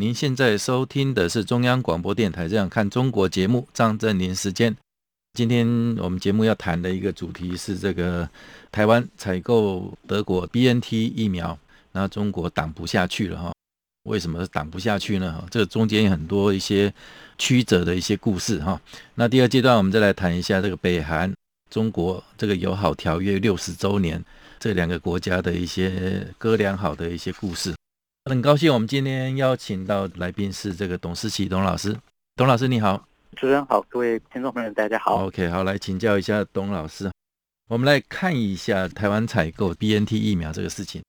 您现在收听的是中央广播电台《这样看中国》节目，张正霖时间。今天我们节目要谈的一个主题是这个台湾采购德国 BNT 疫苗，然后中国挡不下去了哈？为什么挡不下去呢？这中间有很多一些曲折的一些故事哈。那第二阶段我们再来谈一下这个北韩中国这个友好条约六十周年，这两个国家的一些哥俩好的一些故事。很高兴我们今天邀请到来宾是这个董思琪董老师，董老师你好。主持人好，各位听众朋友，大家好。OK，好，来请教一下董老师，我们来看一下台湾采购 BNT 疫苗这个事情，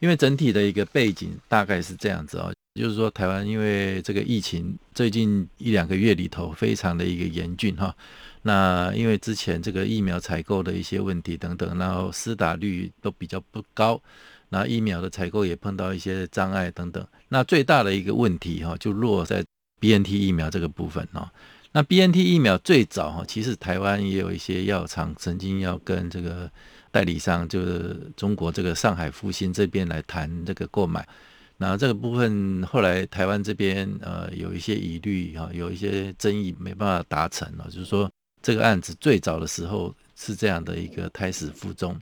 因为整体的一个背景大概是这样子哦，就是说台湾因为这个疫情最近一两个月里头非常的一个严峻哈，那因为之前这个疫苗采购的一些问题等等，然后施打率都比较不高，那疫苗的采购也碰到一些障碍等等，那最大的一个问题哈就落在 BNT 疫苗这个部分哦。那 BNT 疫苗最早哈，其实台湾也有一些药厂曾经要跟这个代理商，就是中国这个上海复星这边来谈这个购买。那这个部分后来台湾这边呃有一些疑虑哈，有一些争议没办法达成了，就是说这个案子最早的时候是这样的一个胎死腹中。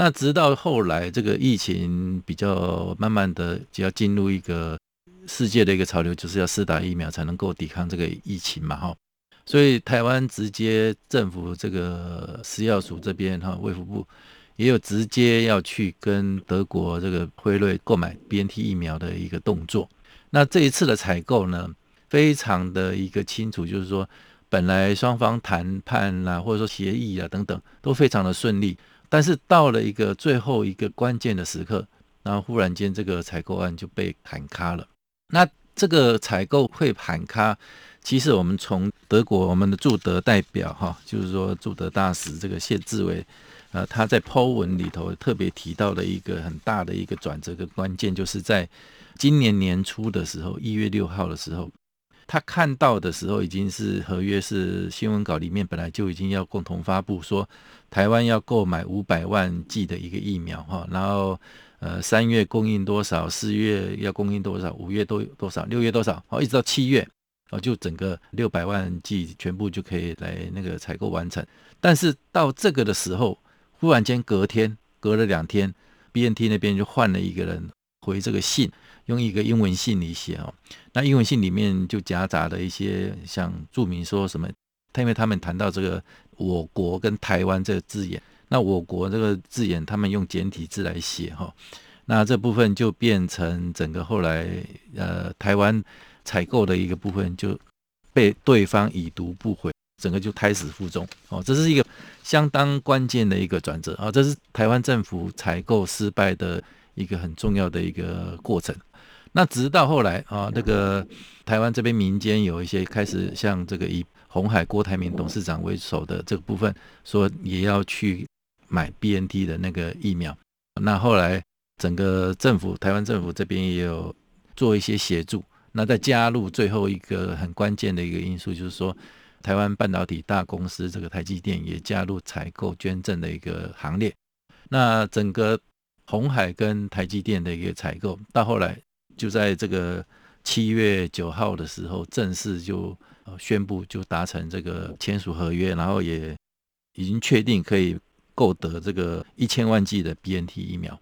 那直到后来这个疫情比较慢慢的就要进入一个世界的一个潮流，就是要施打疫苗才能够抵抗这个疫情嘛哈。所以台湾直接政府这个食药署这边哈，卫福部也有直接要去跟德国这个辉瑞购买 BNT 疫苗的一个动作。那这一次的采购呢，非常的一个清楚，就是说本来双方谈判啊，或者说协议啊等等都非常的顺利，但是到了一个最后一个关键的时刻，然后忽然间这个采购案就被喊卡了。那这个采购会喊卡。其实我们从德国我们的驻德代表哈，就是说驻德大使这个谢志伟，呃，他在 Po 文里头特别提到的一个很大的一个转折跟关键，就是在今年年初的时候，一月六号的时候，他看到的时候已经是合约是新闻稿里面本来就已经要共同发布说，台湾要购买五百万剂的一个疫苗哈，然后呃三月供应多少，四月要供应多少，五月多多少，六月多少，好一直到七月。哦，就整个六百万剂全部就可以来那个采购完成，但是到这个的时候，忽然间隔天隔了两天，BNT 那边就换了一个人回这个信，用一个英文信里写哦，那英文信里面就夹杂了一些像注明说什么，他因为他们谈到这个我国跟台湾这个字眼，那我国这个字眼他们用简体字来写哈，那这部分就变成整个后来呃台湾。采购的一个部分就被对方已读不回，整个就胎死腹中。哦，这是一个相当关键的一个转折。啊，这是台湾政府采购失败的一个很重要的一个过程。那直到后来啊，那个台湾这边民间有一些开始像这个以红海郭台铭董事长为首的这个部分，说也要去买 BNT 的那个疫苗。那后来整个政府台湾政府这边也有做一些协助。那再加入最后一个很关键的一个因素，就是说，台湾半导体大公司这个台积电也加入采购捐赠的一个行列。那整个红海跟台积电的一个采购，到后来就在这个七月九号的时候，正式就宣布就达成这个签署合约，然后也已经确定可以购得这个一千万剂的 BNT 疫苗。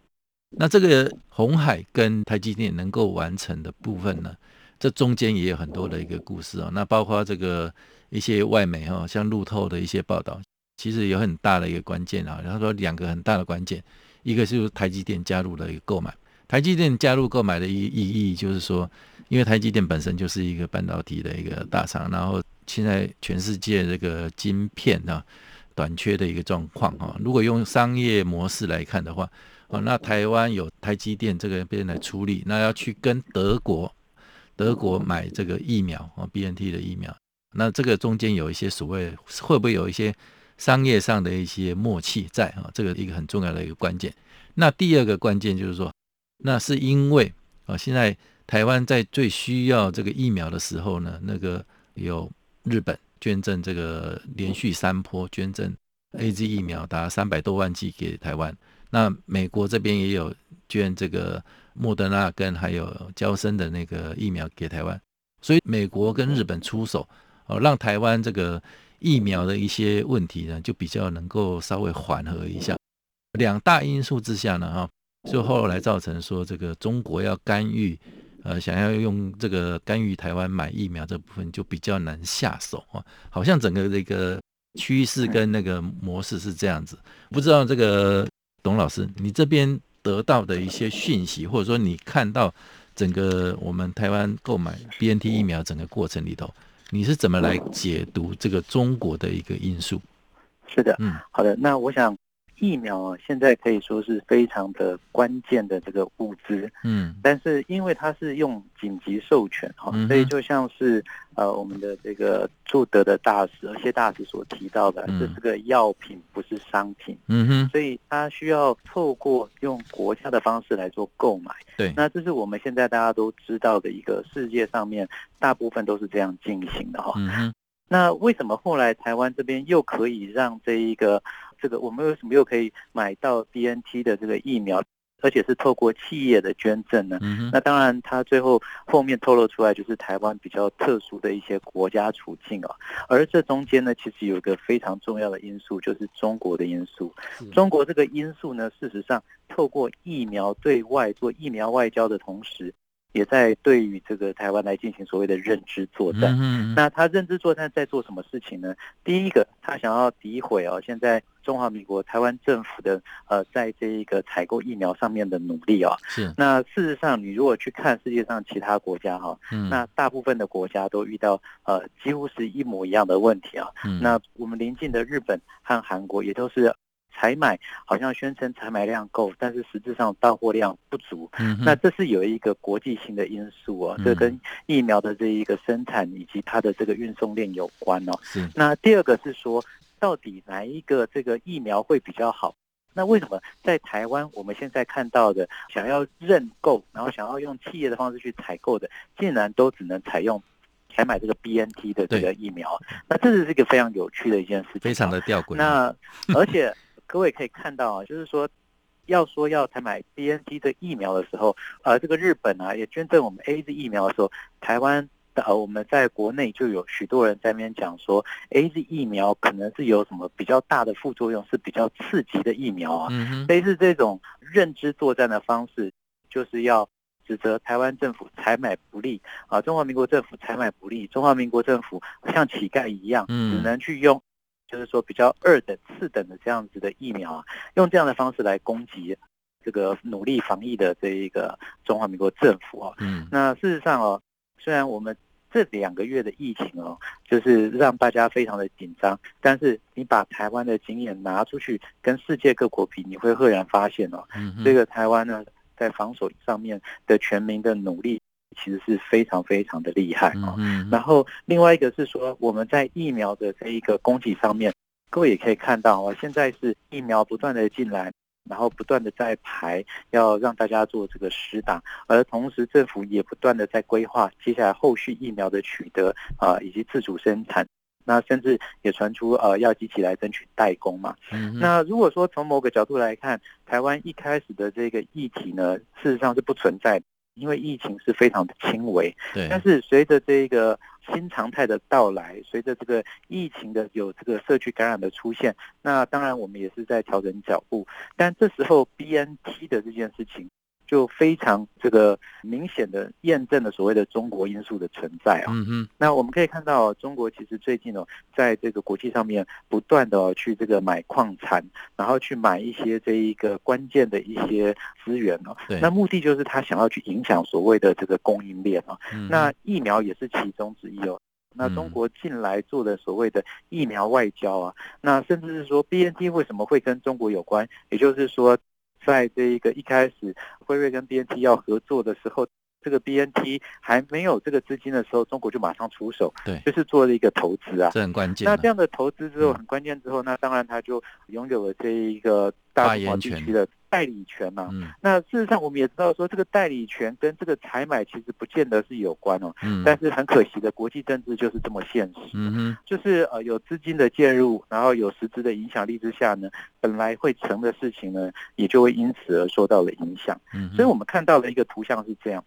那这个红海跟台积电能够完成的部分呢？这中间也有很多的一个故事啊，那包括这个一些外媒哈，像路透的一些报道，其实有很大的一个关键啊。然后说两个很大的关键，一个就是台积电加入了一个购买，台积电加入购买的意意义就是说，因为台积电本身就是一个半导体的一个大厂，然后现在全世界这个晶片啊短缺的一个状况啊，如果用商业模式来看的话，哦，那台湾有台积电这个边来处理，那要去跟德国。德国买这个疫苗啊，BNT 的疫苗。那这个中间有一些所谓会不会有一些商业上的一些默契在啊？这个一个很重要的一个关键。那第二个关键就是说，那是因为啊，现在台湾在最需要这个疫苗的时候呢，那个有日本捐赠这个连续三波捐赠 AZ 疫苗达三百多万剂给台湾。那美国这边也有捐这个莫德纳跟还有娇生的那个疫苗给台湾，所以美国跟日本出手。哦，让台湾这个疫苗的一些问题呢，就比较能够稍微缓和一下。两大因素之下呢，哈，就后来造成说这个中国要干预，呃，想要用这个干预台湾买疫苗这部分就比较难下手啊。好像整个这个趋势跟那个模式是这样子。不知道这个董老师，你这边得到的一些讯息，或者说你看到整个我们台湾购买 BNT 疫苗整个过程里头。你是怎么来解读这个中国的一个因素？是的，嗯，好的。那我想，疫苗啊，现在可以说是非常的关键的这个物资，嗯，但是因为它是用紧急授权哈，所以就像是。呃，我们的这个驻德的大使，谢大使所提到的，这是个药品，不是商品。嗯哼，所以它需要透过用国家的方式来做购买。对，那这是我们现在大家都知道的一个世界上面大部分都是这样进行的哈。嗯哼，那为什么后来台湾这边又可以让这一个这个我们为什么又可以买到 BNT 的这个疫苗？而且是透过企业的捐赠呢，那当然，它最后后面透露出来就是台湾比较特殊的一些国家处境啊。而这中间呢，其实有一个非常重要的因素，就是中国的因素。中国这个因素呢，事实上透过疫苗对外做疫苗外交的同时。也在对于这个台湾来进行所谓的认知作战。那他认知作战在做什么事情呢？第一个，他想要诋毁哦，现在中华民国台湾政府的呃，在这一个采购疫苗上面的努力啊。是。那事实上，你如果去看世界上其他国家哈，那大部分的国家都遇到呃几乎是一模一样的问题啊。那我们邻近的日本和韩国也都是。采买好像宣称采买量够，但是实质上到货量不足。嗯，那这是有一个国际性的因素啊，这跟疫苗的这一个生产以及它的这个运送链有关哦。是。那第二个是说，到底哪一个这个疫苗会比较好？那为什么在台湾我们现在看到的想要认购，然后想要用企业的方式去采购的，竟然都只能采用采买这个 BNT 的这个疫苗？那这是一个非常有趣的一件事情，非常的吊诡。那而且。各位可以看到啊，就是说，要说要采买 BNT 的疫苗的时候，呃，这个日本啊也捐赠我们 AZ 疫苗的时候，台湾的呃我们在国内就有许多人在那边讲说，AZ 疫苗可能是有什么比较大的副作用，是比较刺激的疫苗啊。嗯，类似这种认知作战的方式，就是要指责台湾政府采买不利啊，中华民国政府采买不利，中华民国政府像乞丐一样，只能去用。就是说，比较二等、次等的这样子的疫苗啊，用这样的方式来攻击这个努力防疫的这一个中华民国政府啊。嗯。那事实上哦，虽然我们这两个月的疫情哦，就是让大家非常的紧张，但是你把台湾的经验拿出去跟世界各国比，你会赫然发现哦，这个台湾呢，在防守上面的全民的努力。其实是非常非常的厉害啊，然后另外一个是说，我们在疫苗的这一个供给上面，各位也可以看到啊，现在是疫苗不断的进来，然后不断的在排，要让大家做这个施打，而同时政府也不断的在规划接下来后续疫苗的取得啊，以及自主生产，那甚至也传出呃要积极来争取代工嘛。那如果说从某个角度来看，台湾一开始的这个议题呢，事实上是不存在的。因为疫情是非常的轻微，对。但是随着这个新常态的到来，随着这个疫情的有这个社区感染的出现，那当然我们也是在调整脚步。但这时候 BNT 的这件事情。就非常这个明显的验证了所谓的中国因素的存在啊。嗯哼。那我们可以看到，中国其实最近哦，在这个国际上面不断的去这个买矿产，然后去买一些这一个关键的一些资源哦。对。那目的就是他想要去影响所谓的这个供应链啊。嗯。那疫苗也是其中之一哦。那中国近来做的所谓的疫苗外交啊，那甚至是说 BNT 为什么会跟中国有关？也就是说。在这一个一开始，辉瑞跟 BNT 要合作的时候，这个 BNT 还没有这个资金的时候，中国就马上出手，对，就是做了一个投资啊，这很关键。那这样的投资之后很关键之后，那当然他就拥有了这一个大中华地区的代理权嘛。嗯，那事实上我们也知道说，这个代理权跟这个采买其实不见得是有关哦。嗯，但是很可惜的，国际政治就是这么现实。嗯哼，就是呃有资金的介入，然后有实质的影响力之下呢，本来会成的事情呢，也就会因此而受到了影响。嗯，所以我们看到了一个图像是这样。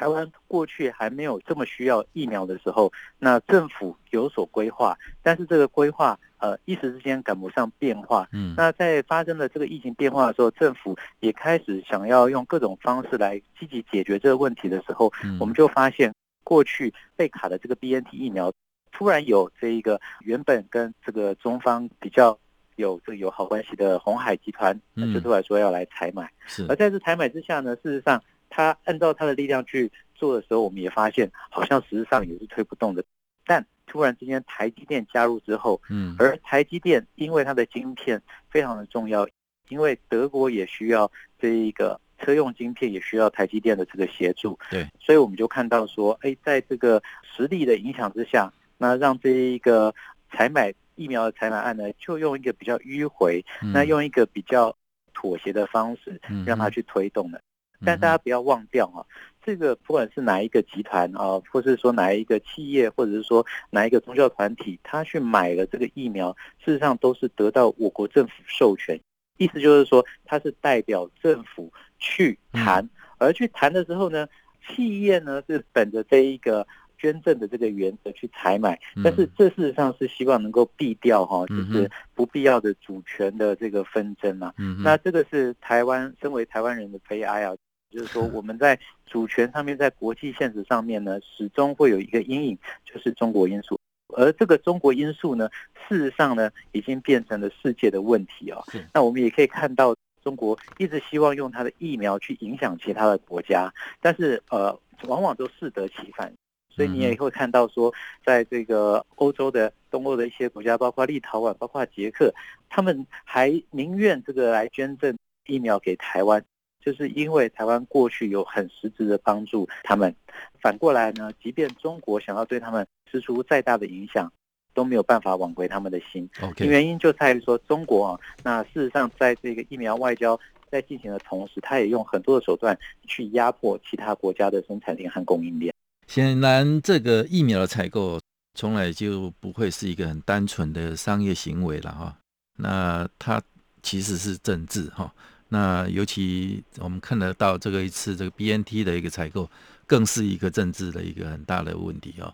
台湾过去还没有这么需要疫苗的时候，那政府有所规划，但是这个规划呃一时之间赶不上变化。嗯，那在发生了这个疫情变化的时候，政府也开始想要用各种方式来积极解决这个问题的时候，我们就发现过去被卡的这个 BNT 疫苗，突然有这一个原本跟这个中方比较有这个友好关系的鸿海集团，就出来说要来采买。是，而在这采买之下呢，事实上。他按照他的力量去做的时候，我们也发现好像实质上也是推不动的。但突然之间，台积电加入之后，嗯，而台积电因为它的晶片非常的重要，因为德国也需要这一个车用晶片，也需要台积电的这个协助，对，所以我们就看到说，哎，在这个实力的影响之下，那让这一个采买疫苗的采买案呢，就用一个比较迂回，那用一个比较妥协的方式，让它去推动的。但大家不要忘掉啊，这个不管是哪一个集团啊，或是说哪一个企业，或者是说哪一个宗教团体，他去买了这个疫苗，事实上都是得到我国政府授权，意思就是说他是代表政府去谈，而去谈的时候呢，企业呢是本着这一个捐赠的这个原则去采买，但是这事实上是希望能够避掉哈，就是不必要的主权的这个纷争嘛。那这个是台湾身为台湾人的悲哀啊。就是说，我们在主权上面，在国际现实上面呢，始终会有一个阴影，就是中国因素。而这个中国因素呢，事实上呢，已经变成了世界的问题哦。那我们也可以看到，中国一直希望用它的疫苗去影响其他的国家，但是呃，往往都适得其反。所以你也会看到说，在这个欧洲的东欧的一些国家，包括立陶宛、包括捷克，他们还宁愿这个来捐赠疫苗给台湾。就是因为台湾过去有很实质的帮助，他们反过来呢，即便中国想要对他们施出再大的影响，都没有办法挽回他们的心。原因就在于说，中国啊，那事实上在这个疫苗外交在进行的同时，他也用很多的手段去压迫其他国家的生产链和供应链。显然，这个疫苗的采购从来就不会是一个很单纯的商业行为了哈。那它其实是政治哈。那尤其我们看得到这个一次这个 BNT 的一个采购，更是一个政治的一个很大的问题哦。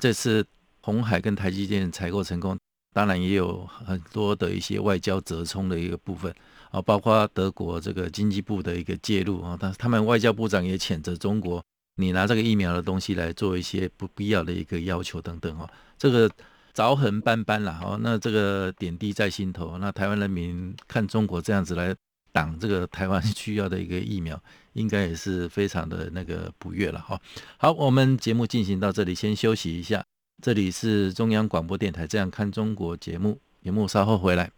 这次红海跟台积电采购成功，当然也有很多的一些外交折冲的一个部分啊，包括德国这个经济部的一个介入啊，但是他们外交部长也谴责中国，你拿这个疫苗的东西来做一些不必要的一个要求等等啊，这个凿痕斑斑了哦，那这个点滴在心头，那台湾人民看中国这样子来。挡这个台湾 需要的一个疫苗，应该也是非常的那个不悦了哈。好，我们节目进行到这里，先休息一下。这里是中央广播电台《这样看中国》节目，节目稍后回来。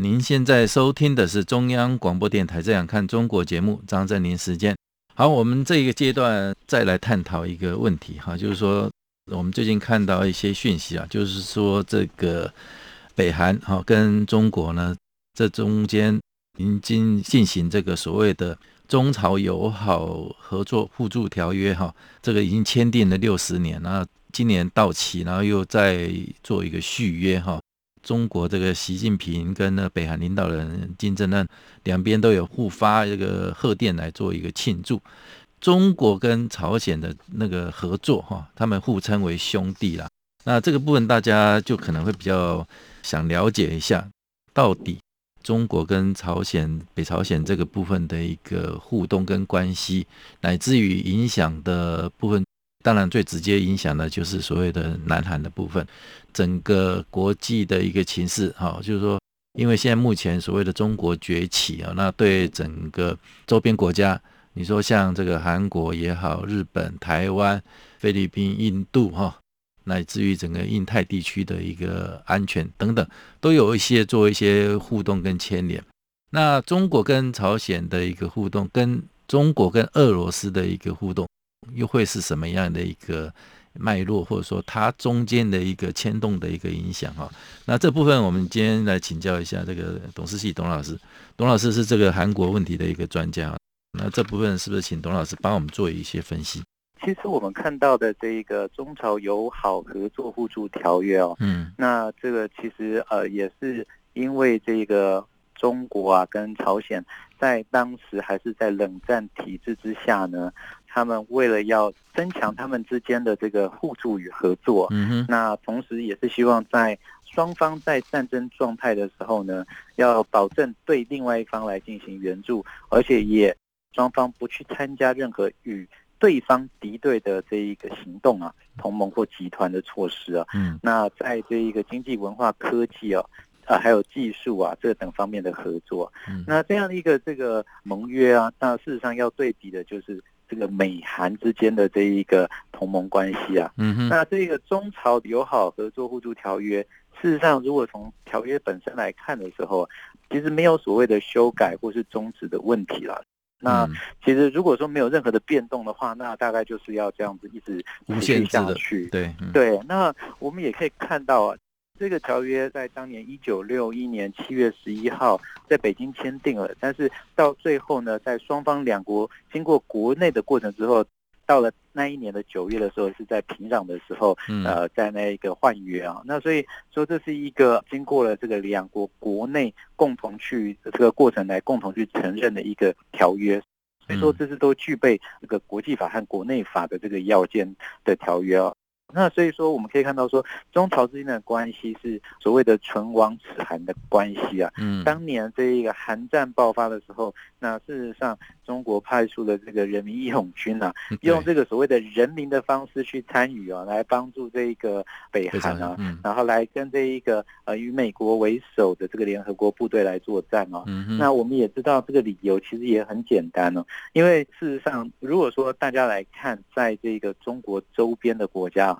您现在收听的是中央广播电台《这样看中国》节目，张正霖时间。好，我们这一个阶段再来探讨一个问题哈，就是说我们最近看到一些讯息啊，就是说这个北韩哈跟中国呢，这中间已经进行这个所谓的中朝友好合作互助条约哈，这个已经签订了六十年，然后今年到期，然后又再做一个续约哈。中国这个习近平跟那北韩领导人金正恩两边都有互发这个贺电来做一个庆祝。中国跟朝鲜的那个合作哈，他们互称为兄弟啦。那这个部分大家就可能会比较想了解一下，到底中国跟朝鲜、北朝鲜这个部分的一个互动跟关系，乃至于影响的部分。当然，最直接影响的就是所谓的南韩的部分，整个国际的一个情势，哈，就是说，因为现在目前所谓的中国崛起啊，那对整个周边国家，你说像这个韩国也好，日本、台湾、菲律宾、印度，哈，乃至于整个印太地区的一个安全等等，都有一些做一些互动跟牵连。那中国跟朝鲜的一个互动，跟中国跟俄罗斯的一个互动。又会是什么样的一个脉络，或者说它中间的一个牵动的一个影响哈？那这部分我们今天来请教一下这个董事系董老师。董老师是这个韩国问题的一个专家，那这部分是不是请董老师帮我们做一些分析？其实我们看到的这一个中朝友好合作互助条约哦，嗯，那这个其实呃也是因为这个中国啊跟朝鲜在当时还是在冷战体制之下呢。他们为了要增强他们之间的这个互助与合作，嗯哼，那同时也是希望在双方在战争状态的时候呢，要保证对另外一方来进行援助，而且也双方不去参加任何与对方敌对的这一个行动啊，同盟或集团的措施啊，嗯，那在这一个经济、文化、科技啊，啊，还有技术啊，这等方面的合作，嗯，那这样的一个这个盟约啊，那事实上要对比的就是。这个美韩之间的这一个同盟关系啊，嗯哼，那这个中朝友好合作互助条约，事实上，如果从条约本身来看的时候，其实没有所谓的修改或是终止的问题了。那其实如果说没有任何的变动的话，那大概就是要这样子一直无限下去。对、嗯、对，那我们也可以看到啊。这个条约在当年一九六一年七月十一号在北京签订了，但是到最后呢，在双方两国经过国内的过程之后，到了那一年的九月的时候，是在平壤的时候，呃，在那一个换约啊。那所以说，这是一个经过了这个两国国内共同去这个过程来共同去承认的一个条约，所以说这是都具备这个国际法和国内法的这个要件的条约啊。那所以说，我们可以看到说，中朝之间的关系是所谓的唇亡齿寒的关系啊。嗯，当年这一个韩战爆发的时候，那事实上中国派出了这个人民义勇军啊，用这个所谓的人民的方式去参与啊，来帮助这一个北韩啊，然后来跟这一个呃与美国为首的这个联合国部队来作战啊。嗯，那我们也知道这个理由其实也很简单哦，因为事实上如果说大家来看，在这个中国周边的国家。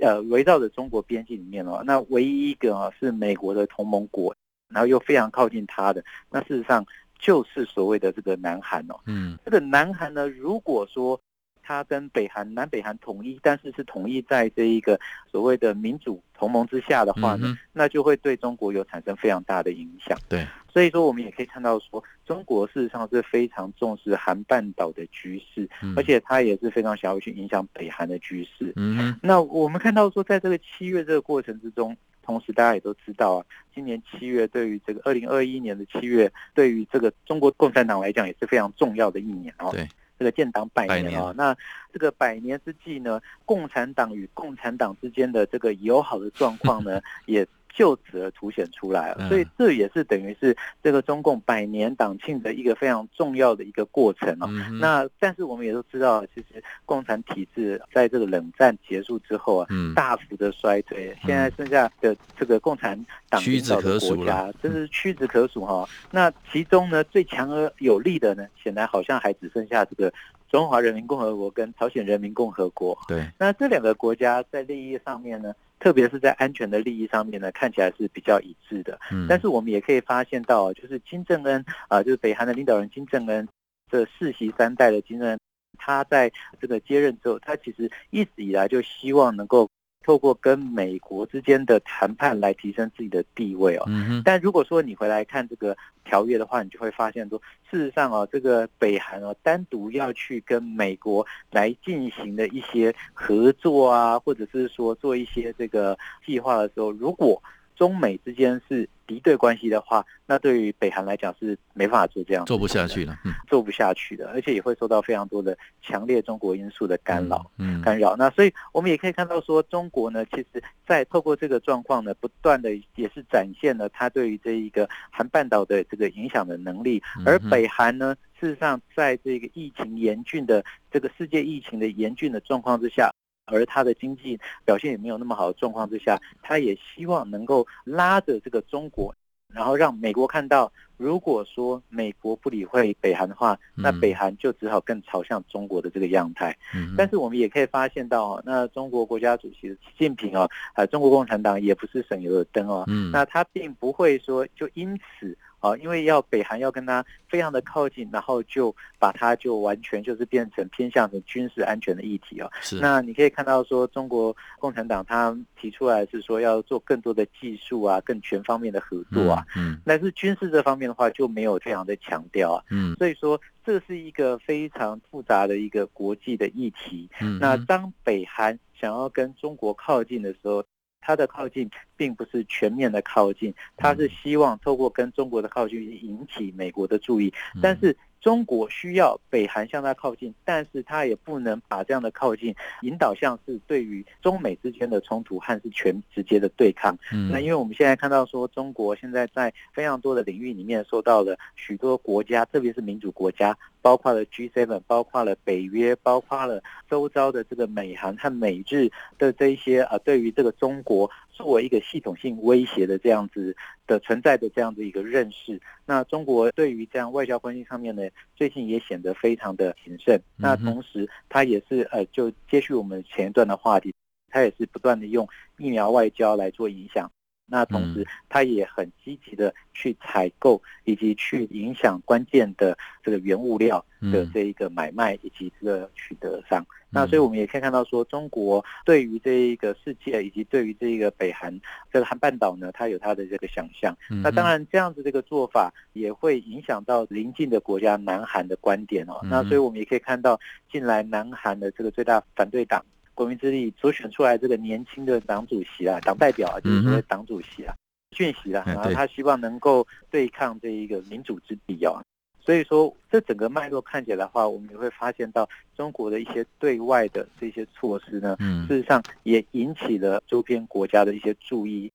呃，围绕着中国边境里面哦，那唯一一个啊是美国的同盟国，然后又非常靠近它的，那事实上就是所谓的这个南韩哦。嗯，这个南韩呢，如果说它跟北韩、南北韩统一，但是是统一在这一个所谓的民主同盟之下的话呢，那就会对中国有产生非常大的影响。对。所以说，我们也可以看到说，中国事实上是非常重视韩半岛的局势，而且它也是非常想要去影响北韩的局势。嗯，那我们看到说，在这个七月这个过程之中，同时大家也都知道啊，今年七月对于这个二零二一年的七月，对于这个中国共产党来讲也是非常重要的一年哦。对，这个建党百年啊，那这个百年之际呢，共产党与共产党之间的这个友好的状况呢，也。就此而凸显出来了。所以这也是等于是这个中共百年党庆的一个非常重要的一个过程哦。那但是我们也都知道，其实共产体制在这个冷战结束之后啊，大幅的衰退，现在剩下的这个共产党领导的国家，真是屈指可数哈。那其中呢，最强而有力的呢，显然好像还只剩下这个。中华人民共和国跟朝鲜人民共和国，对，那这两个国家在利益上面呢，特别是在安全的利益上面呢，看起来是比较一致的。嗯，但是我们也可以发现到，就是金正恩啊，就是北韩的领导人金正恩这世袭三代的金正恩，他在这个接任之后，他其实一直以来就希望能够。透过跟美国之间的谈判来提升自己的地位哦，但如果说你回来看这个条约的话，你就会发现说，事实上啊，这个北韩哦，单独要去跟美国来进行的一些合作啊，或者是说做一些这个计划的时候，如果中美之间是敌对关系的话，那对于北韩来讲是没办法做这样做不下去了，嗯，做不下去的，而且也会受到非常多的强烈中国因素的干扰，嗯，干扰。那所以我们也可以看到说，中国呢，其实在透过这个状况呢，不断的也是展现了它对于这一个韩半岛的这个影响的能力，而北韩呢，事实上在这个疫情严峻的这个世界疫情的严峻的状况之下。而他的经济表现也没有那么好的状况之下，他也希望能够拉着这个中国，然后让美国看到，如果说美国不理会北韩的话，那北韩就只好更朝向中国的这个样态。但是我们也可以发现到，那中国国家主席习近平啊，呃，中国共产党也不是省油的灯哦，那他并不会说就因此。啊，因为要北韩要跟他非常的靠近，然后就把它就完全就是变成偏向的军事安全的议题哦。是。那你可以看到说，中国共产党他提出来是说要做更多的技术啊，更全方面的合作啊。嗯。但是军事这方面的话就没有非常的强调啊。嗯。所以说这是一个非常复杂的一个国际的议题。嗯。那当北韩想要跟中国靠近的时候，他的靠近并不是全面的靠近，他是希望透过跟中国的靠近引起美国的注意，但是。中国需要北韩向他靠近，但是他也不能把这样的靠近引导向是对于中美之间的冲突和是全直接的对抗。嗯，那因为我们现在看到说，中国现在在非常多的领域里面受到了许多国家，特别是民主国家，包括了 G7，包括了北约，包括了周遭的这个美韩和美日的这一些啊，对于这个中国作为一个系统性威胁的这样子的存在的这样的一个认识。那中国对于这样外交关系上面呢，最近也显得非常的谨慎。那同时，他也是呃，就接续我们前一段的话题，他也是不断的用疫苗外交来做影响。那同时，他也很积极的去采购以及去影响关键的这个原物料的这一个买卖以及这个取得上。那所以我们也可以看到说，中国对于这一个世界以及对于这一个北韩这个韩半岛呢，它有它的这个想象。那当然，这样子这个做法也会影响到邻近的国家南韩的观点哦。那所以我们也可以看到，近来南韩的这个最大反对党。国民之力所选出来这个年轻的党主席啊，党代表啊，就是所谓党主席啊，俊熙啊，然后他希望能够对抗这一个民主之敌啊，所以说这整个脉络看起来的话，我们也会发现到中国的一些对外的这些措施呢，事实上也引起了周边国家的一些注意。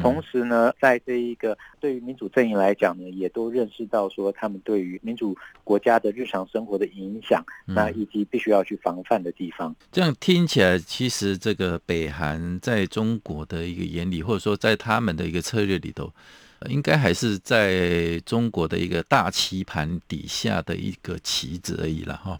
同时呢，在这一个对于民主阵营来讲呢，也都认识到说他们对于民主国家的日常生活的影响，那以及必须要去防范的地方。这样听起来，其实这个北韩在中国的一个眼里，或者说在他们的一个策略里头，应该还是在中国的一个大棋盘底下的一个棋子而已了哈。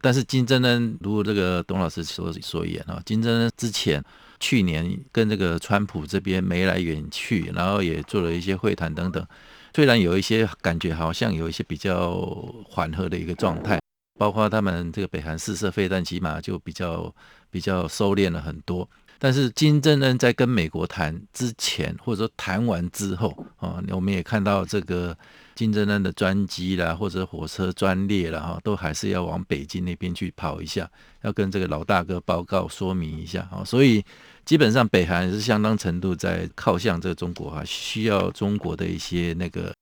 但是金正恩，如果这个董老师所所言啊，金正恩之前。去年跟这个川普这边眉来眼去，然后也做了一些会谈等等。虽然有一些感觉好像有一些比较缓和的一个状态，包括他们这个北韩试射飞弹，起码就比较比较收敛了很多。但是金正恩在跟美国谈之前，或者说谈完之后啊，我们也看到这个金正恩的专机啦，或者火车专列啦，哈，都还是要往北京那边去跑一下，要跟这个老大哥报告说明一下啊。所以基本上北韩是相当程度在靠向这个中国啊，需要中国的一些那个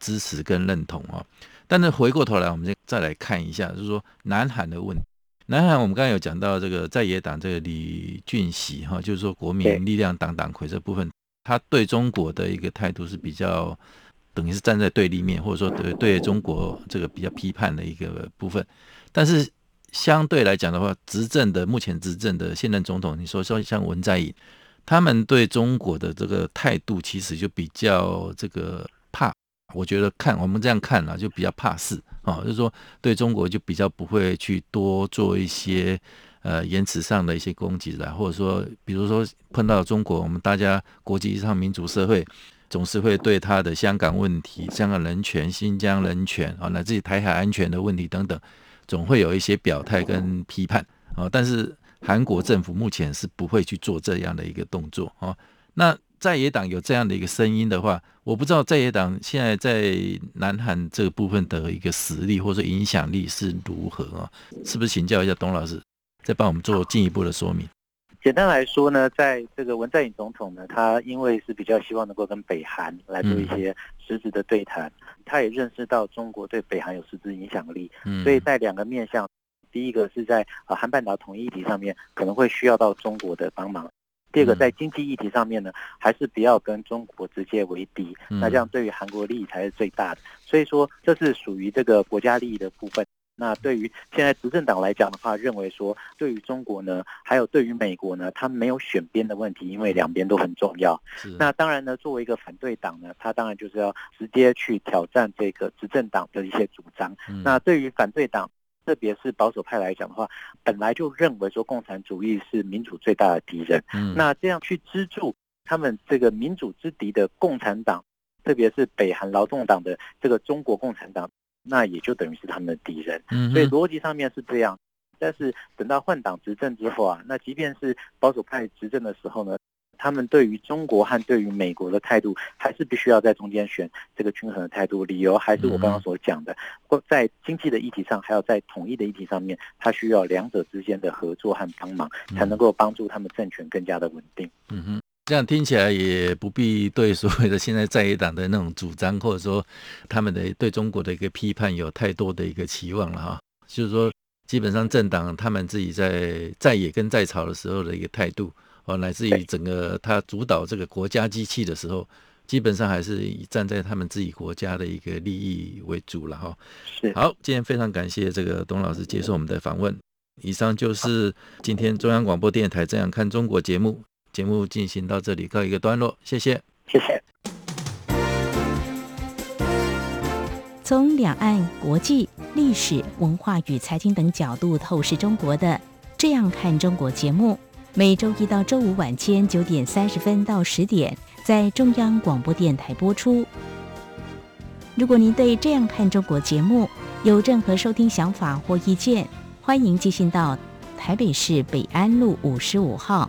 支持跟认同啊。但是回过头来，我们再再来看一下，就是说南韩的问。南韩，我们刚才有讲到这个在野党这个李俊锡哈，就是说国民力量党党魁这部分，他对中国的一个态度是比较等于是站在对立面，或者说对对中国这个比较批判的一个部分。但是相对来讲的话，执政的目前执政的现任总统，你说说像文在寅，他们对中国的这个态度其实就比较这个怕。我觉得看我们这样看啊，就比较怕事啊，就是说对中国就比较不会去多做一些呃言辞上的一些攻击了，或者说比如说碰到中国，我们大家国际上民主社会总是会对他的香港问题、香港人权、新疆人权啊，乃至于台海安全的问题等等，总会有一些表态跟批判啊。但是韩国政府目前是不会去做这样的一个动作啊。那在野党有这样的一个声音的话，我不知道在野党现在在南韩这个部分的一个实力或者影响力是如何啊？是不是请教一下董老师，再帮我们做进一步的说明？简单来说呢，在这个文在寅总统呢，他因为是比较希望能够跟北韩来做一些实质的对谈，他也认识到中国对北韩有实质影响力，嗯、所以在两个面向，第一个是在呃韩半岛统一议题上面可能会需要到中国的帮忙。第二个，在经济议题上面呢，还是不要跟中国直接为敌，那这样对于韩国利益才是最大的。所以说，这是属于这个国家利益的部分。那对于现在执政党来讲的话，认为说，对于中国呢，还有对于美国呢，他没有选边的问题，因为两边都很重要。那当然呢，作为一个反对党呢，他当然就是要直接去挑战这个执政党的一些主张。那对于反对党。特别是保守派来讲的话，本来就认为说共产主义是民主最大的敌人。嗯，那这样去资助他们这个民主之敌的共产党，特别是北韩劳动党的这个中国共产党，那也就等于是他们的敌人。嗯，所以逻辑上面是这样。但是等到换党执政之后啊，那即便是保守派执政的时候呢，他们对于中国和对于美国的态度，还是必须要在中间选这个均衡的态度。理由还是我刚刚所讲的，或在经济的议题上，还有在统一的议题上面，他需要两者之间的合作和帮忙，才能够帮助他们政权更加的稳定。嗯哼，这样听起来也不必对所谓的现在在野党的那种主张，或者说他们的对中国的一个批判有太多的一个期望了哈。就是说，基本上政党他们自己在在野跟在朝的时候的一个态度。哦，乃至于整个他主导这个国家机器的时候，基本上还是以站在他们自己国家的一个利益为主了哈。是，好，今天非常感谢这个董老师接受我们的访问。以上就是今天中央广播电台《这样看中国》节目，节目进行到这里告一个段落，谢谢，谢谢。从两岸、国际、历史、文化与财经等角度透视中国的《这样看中国》节目。每周一到周五晚间九点三十分到十点，在中央广播电台播出。如果您对这样看中国节目有任何收听想法或意见，欢迎寄信到台北市北安路五十五号，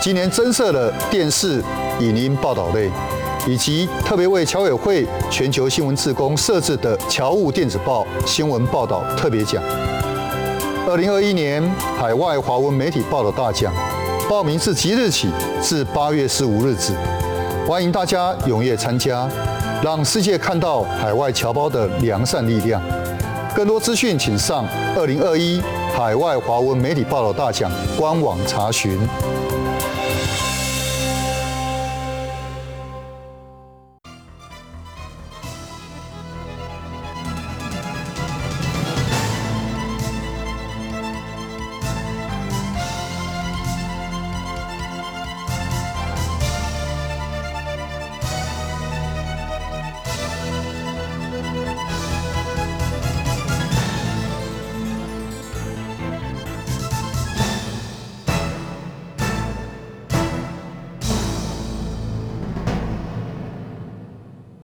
今年增设了电视、影音报道类。以及特别为侨委会全球新闻志工设置的侨务电子报新闻报道特别奖。二零二一年海外华文媒体报道大奖，报名自即日起至八月十五日止，欢迎大家踊跃参加，让世界看到海外侨胞的良善力量。更多资讯请上二零二一海外华文媒体报道大奖官网查询。